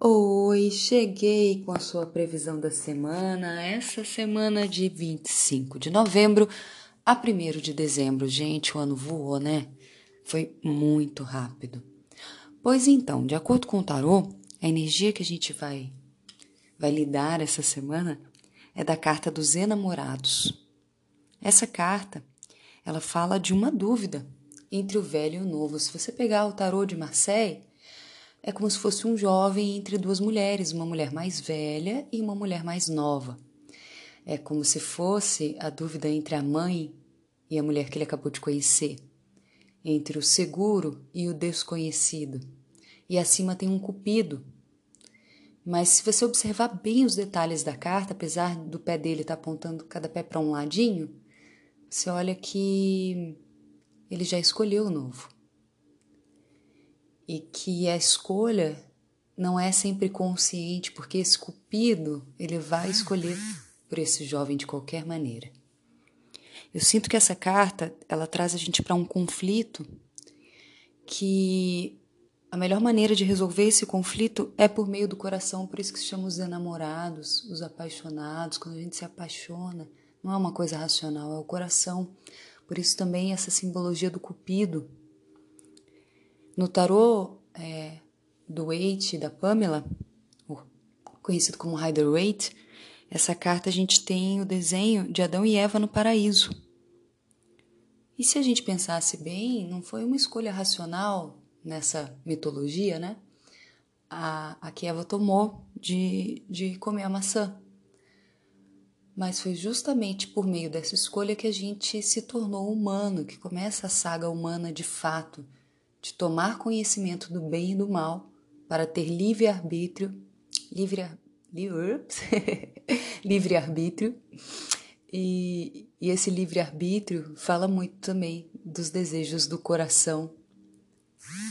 Oi, cheguei com a sua previsão da semana, essa semana de 25 de novembro a 1 de dezembro. Gente, o ano voou, né? Foi muito rápido. Pois então, de acordo com o tarô, a energia que a gente vai, vai lidar essa semana é da carta dos enamorados. Essa carta, ela fala de uma dúvida entre o velho e o novo. Se você pegar o tarô de Marseille, é como se fosse um jovem entre duas mulheres, uma mulher mais velha e uma mulher mais nova. É como se fosse a dúvida entre a mãe e a mulher que ele acabou de conhecer, entre o seguro e o desconhecido. E acima tem um cupido. Mas se você observar bem os detalhes da carta, apesar do pé dele estar tá apontando cada pé para um ladinho, você olha que ele já escolheu o novo e que a escolha não é sempre consciente, porque esse cupido ele vai escolher por esse jovem de qualquer maneira. Eu sinto que essa carta ela traz a gente para um conflito que a melhor maneira de resolver esse conflito é por meio do coração, por isso que se chama os enamorados, os apaixonados, quando a gente se apaixona, não é uma coisa racional, é o coração. Por isso também essa simbologia do cupido, no tarô é, do Waite da Pamela, conhecido como Rider Waite, essa carta a gente tem o desenho de Adão e Eva no paraíso. E se a gente pensasse bem, não foi uma escolha racional nessa mitologia, né? A, a que Eva tomou de, de comer a maçã. Mas foi justamente por meio dessa escolha que a gente se tornou humano, que começa a saga humana de fato de tomar conhecimento do bem e do mal para ter livre arbítrio, livre, livre, arbítrio. E, e esse livre arbítrio fala muito também dos desejos do coração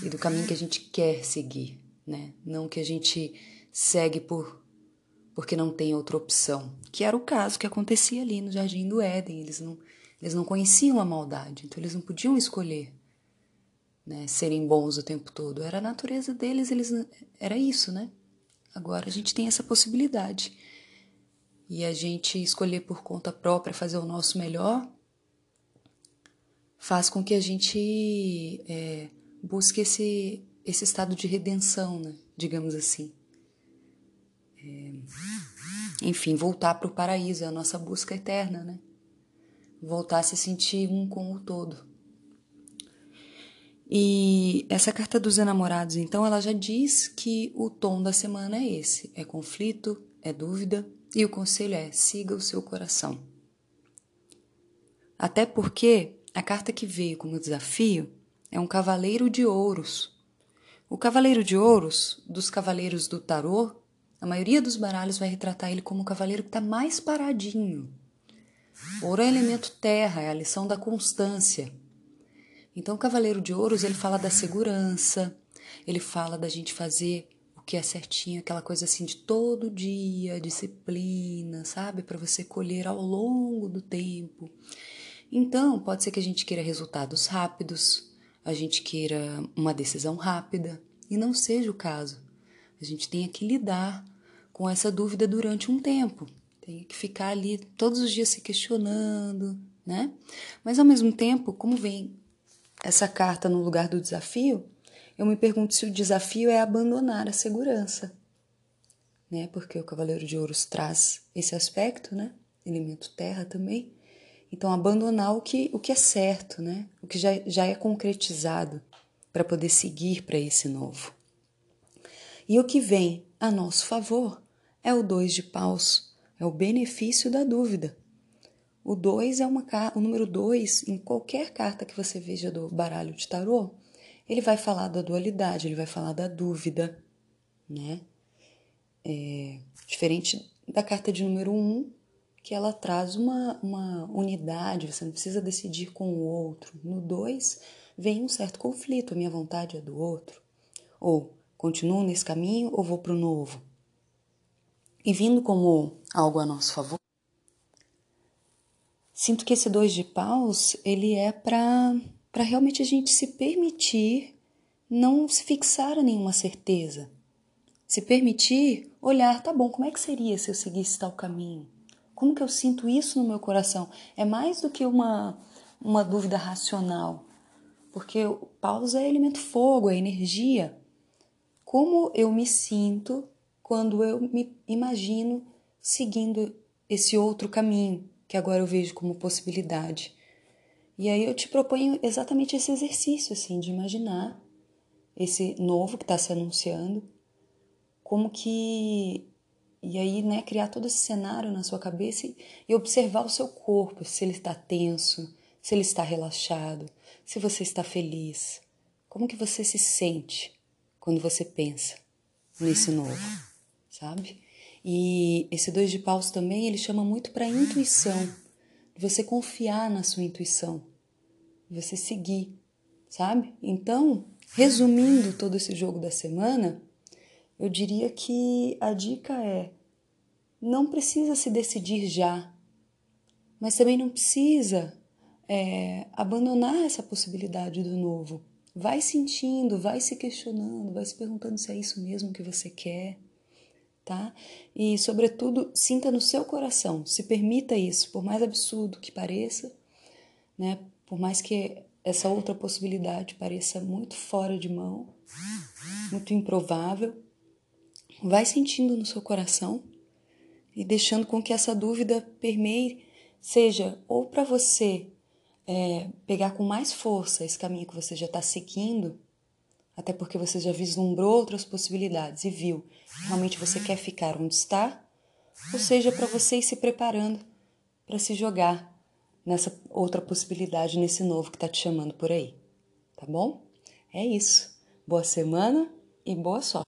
e do caminho que a gente quer seguir, né? Não que a gente segue por porque não tem outra opção, que era o caso que acontecia ali no Jardim do Éden. Eles não, eles não conheciam a maldade, então eles não podiam escolher né, serem bons o tempo todo. Era a natureza deles, eles era isso, né? Agora a gente tem essa possibilidade. E a gente escolher por conta própria fazer o nosso melhor faz com que a gente é, busque esse, esse estado de redenção, né? digamos assim. É, enfim, voltar para o paraíso, é a nossa busca eterna, né? Voltar a se sentir um com o todo. E essa carta dos enamorados, então, ela já diz que o tom da semana é esse: é conflito, é dúvida, e o conselho é siga o seu coração. Até porque a carta que veio como desafio é um cavaleiro de ouros. O cavaleiro de ouros, dos cavaleiros do tarô, a maioria dos baralhos vai retratar ele como o cavaleiro que está mais paradinho. Ouro é elemento terra, é a lição da constância. Então, o Cavaleiro de Ouros, ele fala da segurança, ele fala da gente fazer o que é certinho, aquela coisa assim de todo dia, disciplina, sabe? Para você colher ao longo do tempo. Então, pode ser que a gente queira resultados rápidos, a gente queira uma decisão rápida, e não seja o caso. A gente tem que lidar com essa dúvida durante um tempo. Tem que ficar ali todos os dias se questionando, né? Mas ao mesmo tempo, como vem essa carta no lugar do desafio, eu me pergunto se o desafio é abandonar a segurança, né? Porque o Cavaleiro de Ouros traz esse aspecto, né? Elemento terra também. Então, abandonar o que, o que é certo, né? O que já, já é concretizado para poder seguir para esse novo. E o que vem a nosso favor é o dois de paus, é o benefício da dúvida. O 2 é uma o número 2 em qualquer carta que você veja do baralho de tarô, ele vai falar da dualidade, ele vai falar da dúvida, né? É, diferente da carta de número 1, um, que ela traz uma, uma unidade, você não precisa decidir com o outro. No 2, vem um certo conflito, a minha vontade é do outro. Ou continuo nesse caminho ou vou para o novo. E vindo como algo a nosso favor, Sinto que esse dois de paus, ele é para para realmente a gente se permitir não se fixar a nenhuma certeza. Se permitir olhar, tá bom, como é que seria se eu seguisse tal caminho? Como que eu sinto isso no meu coração? É mais do que uma, uma dúvida racional, porque pausa é elemento fogo, é energia. Como eu me sinto quando eu me imagino seguindo esse outro caminho que agora eu vejo como possibilidade? E aí eu te proponho exatamente esse exercício, assim, de imaginar esse novo que está se anunciando, como que. E aí, né, criar todo esse cenário na sua cabeça e, observar o seu corpo, se ele está tenso, se ele está relaxado, se você está feliz. Como que você se sente quando você pensa nesse novo, sabe? E esse dois de paus também, ele chama muito para intuição você confiar na sua intuição, você seguir, sabe? Então, resumindo todo esse jogo da semana, eu diria que a dica é: não precisa se decidir já, mas também não precisa é, abandonar essa possibilidade do novo. Vai sentindo, vai se questionando, vai se perguntando se é isso mesmo que você quer tá? E, sobretudo, sinta no seu coração, se permita isso, por mais absurdo que pareça, né? Por mais que essa outra possibilidade pareça muito fora de mão, muito improvável, vai sentindo no seu coração e deixando com que essa dúvida permeie, seja ou para você é, pegar com mais força esse caminho que você já está seguindo, até porque você já vislumbrou outras possibilidades e viu realmente você quer ficar onde está, ou seja, para você ir se preparando para se jogar nessa outra possibilidade, nesse novo que está te chamando por aí. Tá bom? É isso. Boa semana e boa sorte.